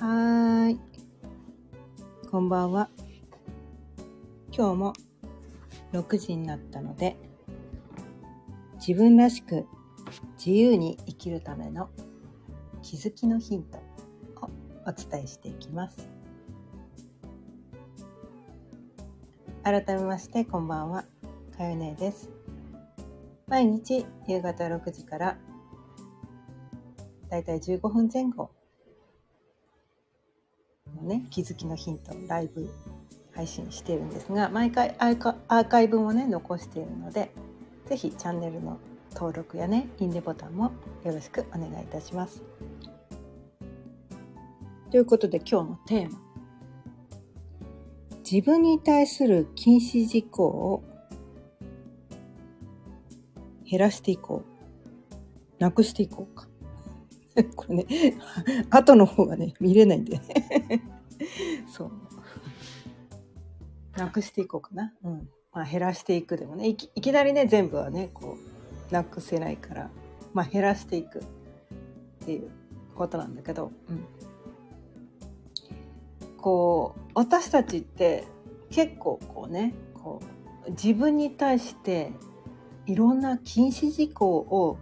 はーい。こんばんは。今日も6時になったので、自分らしく自由に生きるための気づきのヒントをお伝えしていきます。改めましてこんばんは。かよねです。毎日夕方6時からだいたい15分前後のね、気づきのヒントをライブ配信しているんですが、毎回アーカアーカイブもね、残しているので、ぜひチャンネルの登録やね、いいねボタンもよろしくお願いいたします。ということで今日のテーマ。自分に対する禁止事項を減らしていこう。なくしていこうか。これね、後の方がね、見れないんで。そう。なくしていこうかな。うん。まあ減らしていくでもね、いきいきなりね、全部はね、こう、なくせないから、まあ減らしていくっていうことなんだけど、うん。こう、私たちって結構こうね、こう、自分に対していろんな禁止事項を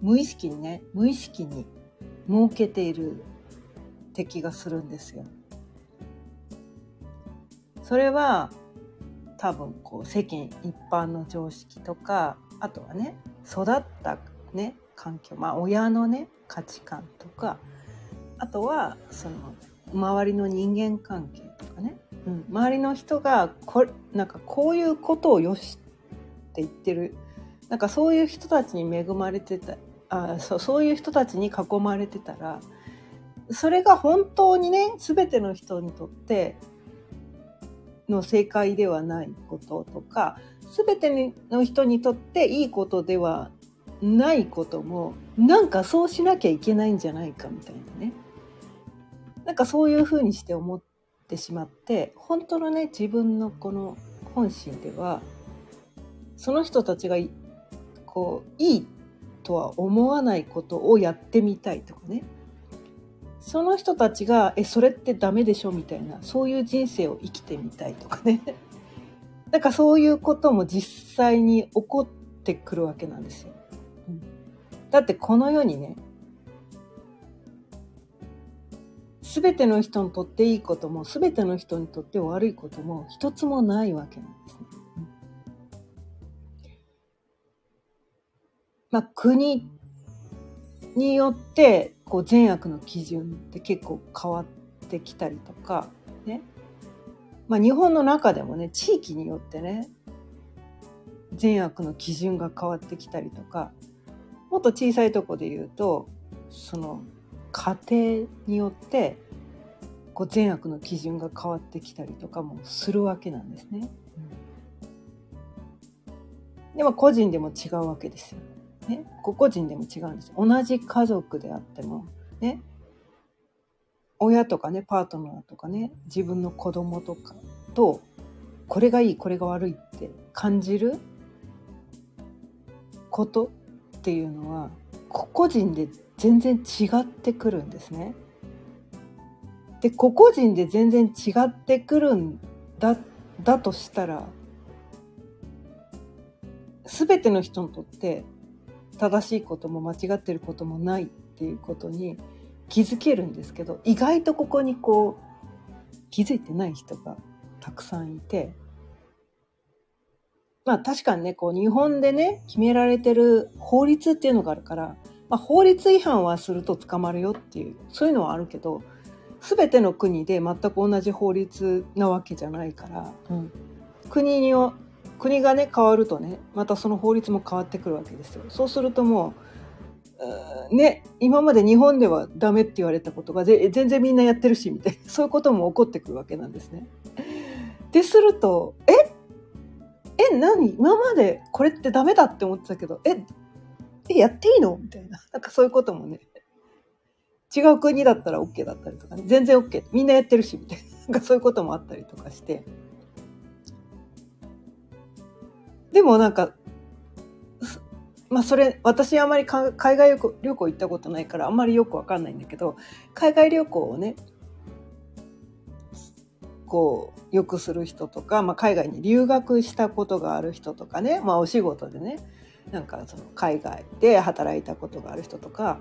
無意識にね無意識に設けているって気がするんですよ。それは多分こう世間一般の常識とかあとはね育ったね環境まあ親のね価値観とかあとはその周りの人間関係とかね、うん、周りの人がこなんかこういうことをよしって言ってる。なんかそういう人たちに恵まれてたあそうそういう人たちに囲まれてたらそれが本当にね全ての人にとっての正解ではないこととか全ての人にとっていいことではないこともなんかそうしなきゃいけないんじゃないかみたいなね。なんかそういうふうにして思ってしまって本当のね自分のこの本心ではその人たちがこういいとは思わないことをやってみたいとかね。その人たちが「えそれってダメでしょ」みたいなそういう人生を生きてみたいとかね なんかそういうことも実際に起こってくるわけなんですよ。うん、だってこの世にね全ての人にとっていいことも全ての人にとって悪いことも一つもないわけなんですね。まあ、国によってこう善悪の基準って結構変わってきたりとか、ねまあ、日本の中でもね地域によってね善悪の基準が変わってきたりとかもっと小さいとこで言うとその家庭によってこう善悪の基準が変わってきたりとかもするわけなんですね。でも個人でも違うわけですよ。ね、ね個々人でも違うんです同じ家族であってもね親とかねパートナーとかね自分の子供とかとこれがいいこれが悪いって感じることっていうのは個々人で全然違ってくるんですね。で個々人で全然違ってくるんだだとしたら全ての人にとって正しいことも間違ってることもないっていうことに気づけるんですけど意外とここにこう気づいてない人がたくさんいてまあ確かにねこう日本でね決められてる法律っていうのがあるから、まあ、法律違反はすると捕まるよっていうそういうのはあるけど全ての国で全く同じ法律なわけじゃないから、うん、国に国がね変わるとねまたその法律も変わってくるわけですよ。そうするともうね今まで日本ではダメって言われたことが全然みんなやってるしみたいな そういうことも起こってくるわけなんですね。でするとえ？え何？今までこれってダメだって思ってたけどえ？えやっていいの？みたいな。なんかそういうこともね違う国だったら OK だったりとかね全然 OK みんなやってるしみたいな。なんかそういうこともあったりとかして。でもなんか、まあそれ私あまり海外旅行行ったことないからあんまりよくわかんないんだけど海外旅行をねこうよくする人とか、まあ、海外に留学したことがある人とかね、まあ、お仕事でねなんかその海外で働いたことがある人とか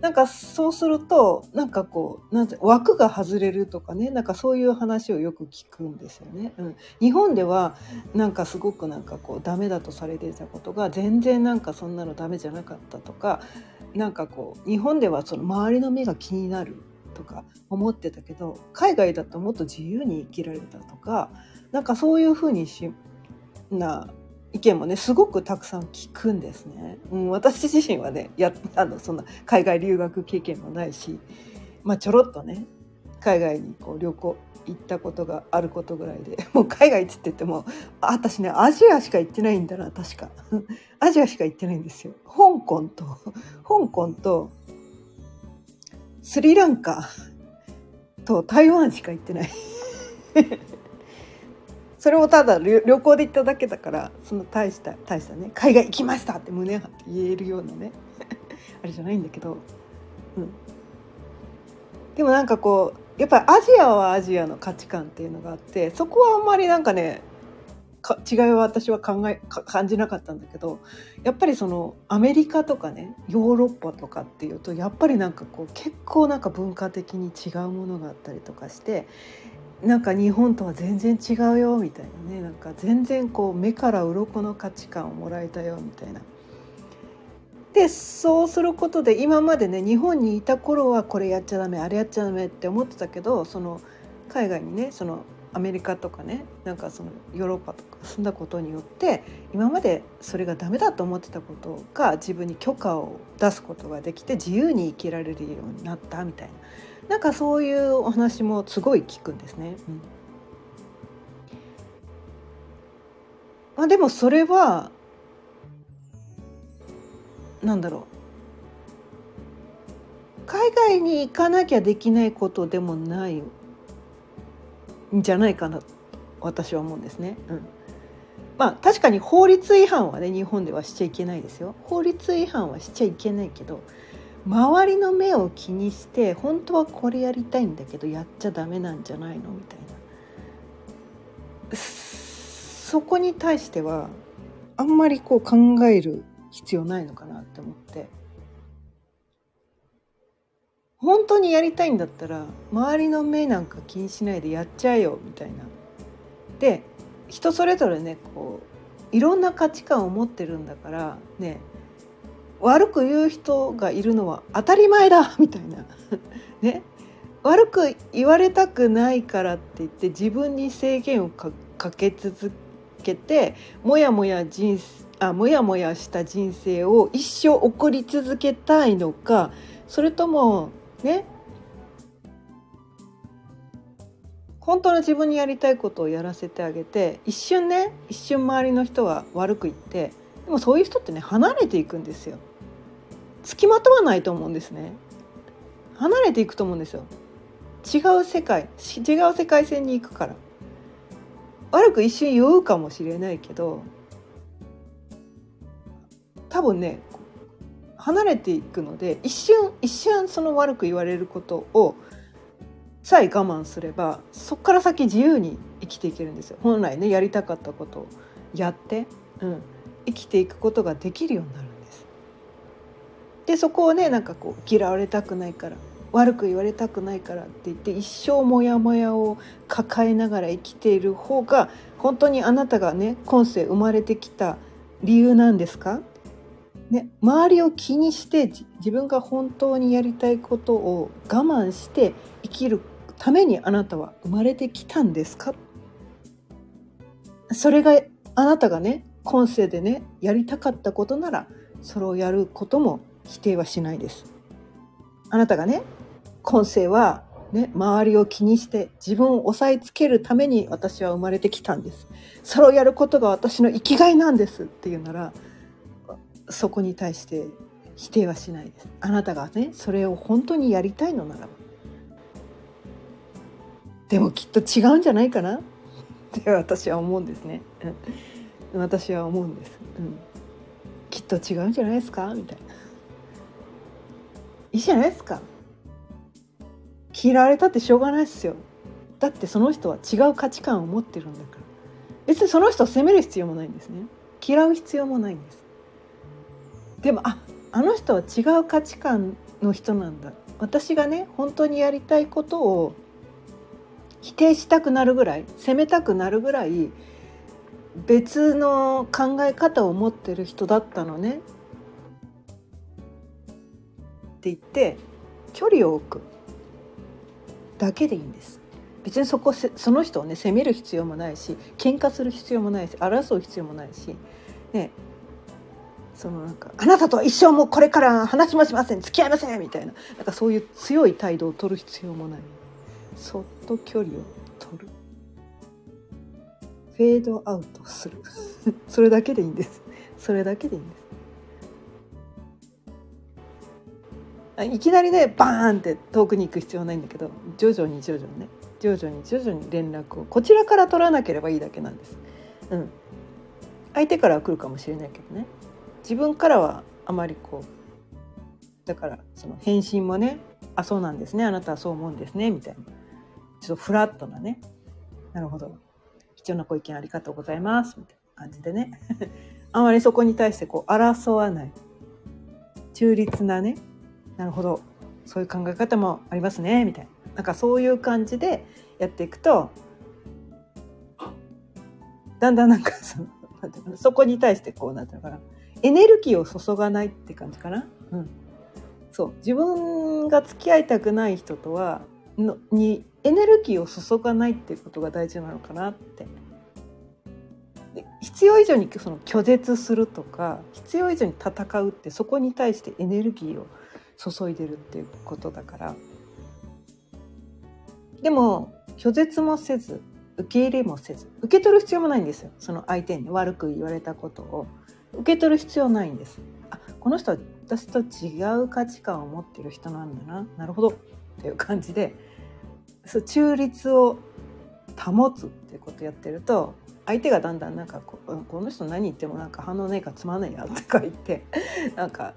なんかそうするとなんかこうなんて枠が外れるとかねなんかそういう話をよく聞くんですよね。うん、日本ではなんかすごくなんかこうダメだとされていたことが全然なんかそんなのダメじゃなかったとかなんかこう日本ではその周りの目が気になるとか思ってたけど海外だともっと自由に生きられたとかなんかそういうふうにしな意見もねすごくたくさん聞くんですね。うん、私自身はねやあのそんな海外留学経験もないし、まあ、ちょろっとね海外にこう旅行行ったことがあることぐらいで もう海外っつってても私ねアジアしか行ってないんだな確か。アジアしか行ってないんですよ。香港と香港とスリランカと台湾しか行ってない。それをただ旅行で行っただけだからその大した大したね海外行きましたって胸張って言えるようなね あれじゃないんだけど、うん、でもなんかこうやっぱりアジアはアジアの価値観っていうのがあってそこはあんまりなんかね違いは私は考え感じなかったんだけどやっぱりそのアメリカとかねヨーロッパとかっていうとやっぱりなんかこう結構なんか文化的に違うものがあったりとかしてなんか日本とは全然違うよみたいなねなんか全然こう目から鱗の価値観をもらえたよみたいな。でそうすることで今までね日本にいた頃はこれやっちゃダメあれやっちゃダメって思ってたけどその海外にねそのアメリカとかねなんかそのヨーロッパとか住んだことによって今までそれがダメだと思ってたことが自分に許可を出すことができて自由に生きられるようになったみたいななんかそういうお話もすごい聞くんですね。うんまあ、でもそれはなんだろう海外に行かなきゃできないことでもないんじゃないかなと私は思うんですね。うんまあ確かに法律違反はね日本ではしちゃいけないですよ。法律違反はしちゃいけないけど周りの目を気にして本当はこれやりたいんだけどやっちゃダメなんじゃないの？みたいな。そこに対してはあんまりこう考える必要ないのかなって思って。本当にやりたいんだったら周りの目なんか気にしないでやっちゃえよみたいな。で人それぞれねこういろんな価値観を持ってるんだからね悪く言う人がいるのは当たり前だみたいな。ね。悪く言われたくないからって言って自分に制限をかけ続けてもやもや人あもやもやした人生を一生送り続けたいのかそれともね。本当の自分にやりたいことをやらせてあげて一瞬ね一瞬周りの人は悪く言ってでもそういう人ってね離れていくんですよ。付きまとわないと思うんですね。離れていくと思うんですよ。違う世界違う世界線に行くから。悪く一瞬言うかもしれないけど多分ね離れていくので一瞬一瞬その悪く言われることをさえ我慢すればそこから先自由に生きていけるんですよ。本来ねやりたかったことをやって、うん、生きていくことができるようになる。で。そこをねなんかこう嫌われたくないから悪く言われたくないからって言って一生モヤモヤを抱えながら生きている方が本当にあなたがね今世生まれてきた理由なんですか？ね、周りを気にして自分が本当にやりたいことを我慢して生きるためにあなたは生まれてきたんですか？それがあなたがね今世でねやりたかったことならそれをやることも否定はしないです。あなたがね今世はね周りを気にして自分を押さえつけるために私は生まれてきたんです。それをやることが私の生きがいなんですっていうならそこに対して否定はしないです。あなたがねそれを本当にやりたいのならば。でもきっと違うんじゃないかなって私は思うんですね。私は思うんです。うん、きっと違うんじゃないですか？みたいないいじゃないですか。嫌われたってしょうがないですよ。だってその人は違う価値観を持ってるんだから。別にその人を責める必要もないんですね。嫌う必要もないんです。でもああの人は違う価値観の人なんだ。私がね本当にやりたいことを否定したくなるぐらい責めたくなるぐらい別の考え方を持ってる人だったのね。って言って距離を置くだけでいいんです。別にそこその人をね責める必要もないし喧嘩する必要もないし争う必要もないしねそのなんか「あなたとは一生もこれから話もしません付き合いません」みたいななんかそういう強い態度を取る必要もない。そっと距離を取る。フェードアウトする。それだけでいいんです。それだけでいいんです。いきなりねバーンって遠くに行く必要ないんだけど徐々に徐々にね徐々に徐々に連絡をこちらから取らなければいいだけなんです。うん、相手からは来るかもしれないけどね。自分からはあまりこうだからその返信もね「あそうなんですねあなたはそう思うんですね」みたいな。ちょっとフラットなね。なるほど。貴重なご意見ありがとうございますみたいな感じでね。あまりそこに対してこう争わない。中立なねなるほど。そういう考え方もありますね。みたいな。なんかそういう感じでやっていくとだんだんなんかそのなんていうかな。そこに対してこうなんていうのかな。エネルギーを注がないって感じかな。うん、そう。自分が付き合いたくない人とはのにエネルギーを注がないっていうことが大事なのかなって。必要以上にその拒絶するとか必要以上に戦うってそこに対してエネルギーを注いでるっていうことだから。でも拒絶もせず受け入れもせず受け取る必要もないんですよ。その相手に悪く言われたことを。受け取る必要ないんです。あこの人は私と違う価値観を持ってる人なんだな。なるほど。っていう感じでそう中立を保つっていうことやってると相手がだんだんなんかここの人何言ってもなんか反応ないからつまんないやとか言ってなんか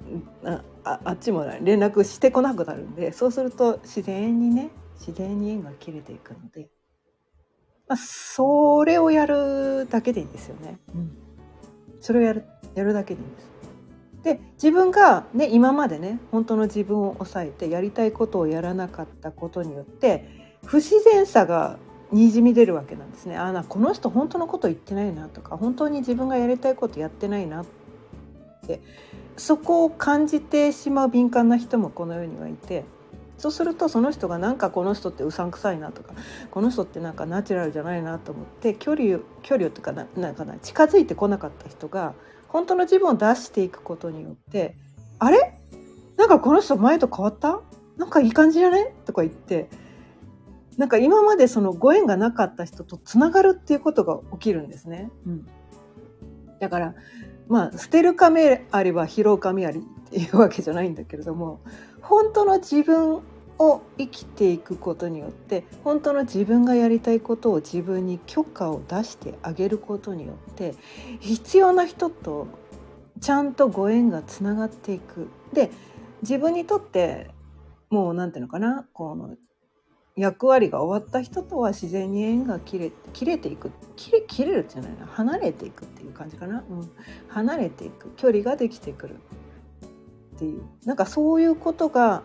ああっちも連絡してこなくなるんでそうすると自然にね自然に縁が切れていくので、まあ、それをやるだけでいいんですよね。うん、それをやるやるだけでいいんです。で自分がね今までね本当の自分を抑えてやりたいことをやらなかったことによって不自然さがにじみ出るわけなんですね。あなこの人本当のこと言ってないなとか本当に自分がやりたいことやってないなってそこを感じてしまう敏感な人もこの世にはいてそうするとその人がなんかこの人ってうさんくさいなとかこの人ってなんかナチュラルじゃないなと思って距離距離とかななんかな近づいてこなかった人が本当の自分を出していくことによってあれ？なんかこの人前と変わった？なんかいい感じじゃね？とか言ってなんか今までそのご縁がなかった人とつながるっていうことが起きるんですね。うん、だからまあ捨てる亀ありは拾う亀ありっていうわけじゃないんだけれども本当の自分を生きていくことによって本当の自分がやりたいことを自分に許可を出してあげることによって必要な人とちゃんとご縁がつながっていく。で自分にとってもう何て言うのかなこの役割が終わった人とは自然に縁が切れ切れていく切れ切れるっていうのは離れていくっていう感じかな、うん、離れていく距離ができてくるっていう。なんかそういうことが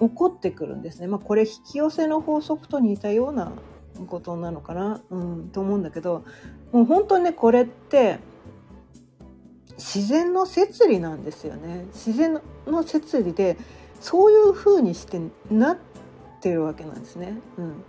起こってくるんですね。まあ、これ引き寄せの法則と似たようなことなのかな、うん、と思うんだけどもう本当にねこれって自然の摂理なんですよね。自然の摂理でそういう風にしてなってるわけなんですね。うん。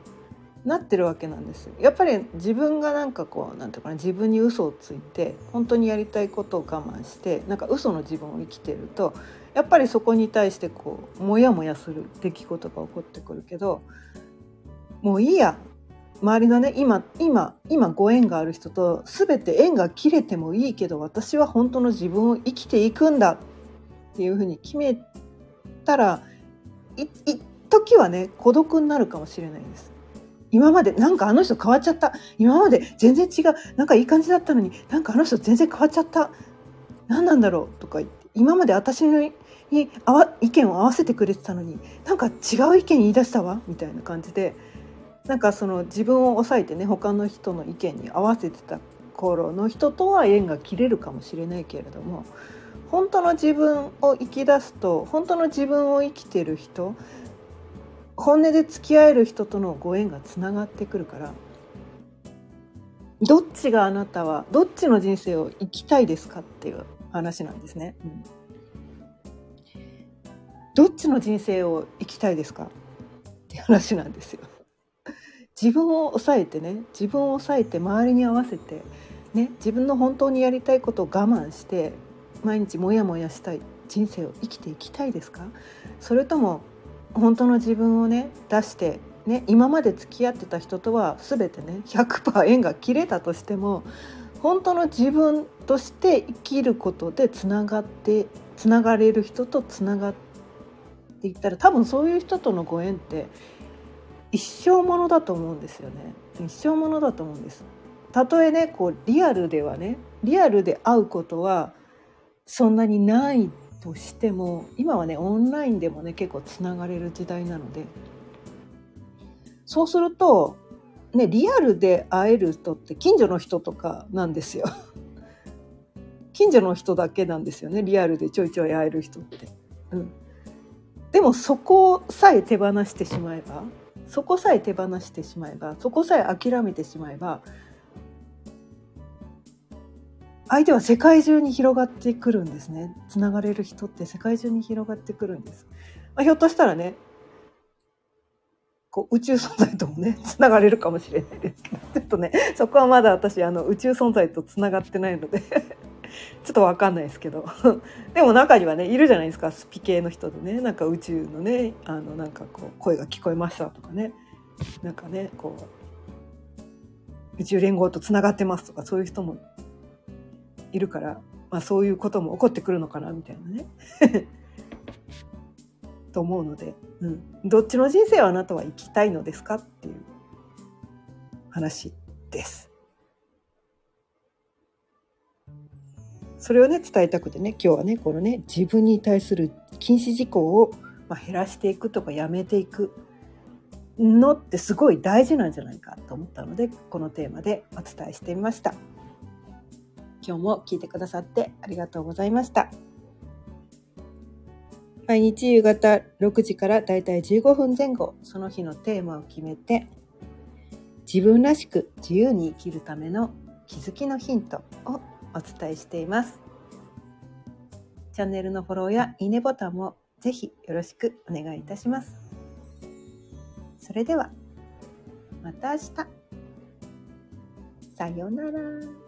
なってるわけなんです。やっぱり自分がなんかこうなんていうかな自分に嘘をついて本当にやりたいことを我慢してなんか嘘の自分を生きてるとやっぱりそこに対してこうモヤモヤする出来事が起こってくるけどもういいや。周りのね今今今ご縁がある人と全て縁が切れてもいいけど私は本当の自分を生きていくんだっていうふうに決めたらい一時はね孤独になるかもしれないです。今までなんかあの人変わっちゃった。今まで全然違う。なんかいい感じだったのになんかあの人全然変わっちゃった。何なんだろう。とか言って。今まで私にあわ意見を合わせてくれてたのになんか違う意見言い出したわ。みたいな感じで。なんかその自分を抑えてね他の人の意見に合わせてた頃の人とは縁が切れるかもしれないけれども本当の自分を生き出すと本当の自分を生きてる人本音で付き合える人とのご縁がつながってくるからどっちがあなたはどっちの人生を生きたいですかっていう話なんですね。うん、どっちの人生を生きたいですか？って話なんですよ。自分を抑えてね自分を抑えて周りに合わせて、ね、自分の本当にやりたいことを我慢して毎日モヤモヤしたい人生を生きていきたいですか？それとも本当の自分をね出してね今まで付き合ってた人とは全てね100%縁が切れたとしても本当の自分として生きることでつながってつながれる人とつながっていったら多分そういう人とのご縁って一生ものだと思うんですよね。一生ものだと思うんです。たとえねこうリアルではねリアルで会うことはそんなにないとしても今はねオンラインでもね結構つながれる時代なので。そうするとねリアルで会える人って近所の人とかなんですよ。近所の人だけなんですよねリアルでちょいちょい会える人って。うん、でもそこさえ手放してしまえばそこさえ手放してしまえばそこさえ諦めてしまえば相手は世界中に広がってくるんですね。つながれる人って世界中に広がってくるんです、まあ、ひょっとしたらねこう宇宙存在ともねつながれるかもしれないですけどちょっとねそこはまだ私あの宇宙存在とつながってないので ちょっと分かんないですけど。でも中にはねいるじゃないですかスピ系の人でねなんか宇宙のねあのなんかこう声が聞こえましたとかね。なんかねこう宇宙連合とつながってますとかそういう人もいるから、まあ、そういうことも起こってくるのかなみたいなね と思うので、うん、どっちの人生をあなたは生きたいのですかっていう話です。それをね伝えたくてね今日はねこのね自分に対する禁止事項を、ま減らしていくとかやめていくのってすごい大事なんじゃないかと思ったのでこのテーマでお伝えしてみました。今日も聞いてくださってありがとうございました。毎日夕方6時からだいたい15分前後その日のテーマを決めて自分らしく自由に生きるための気づきのヒントをお伝えしています。チャンネルのフォローやいいねボタンもぜひよろしくお願いいたします。それでは、また明日。さようなら。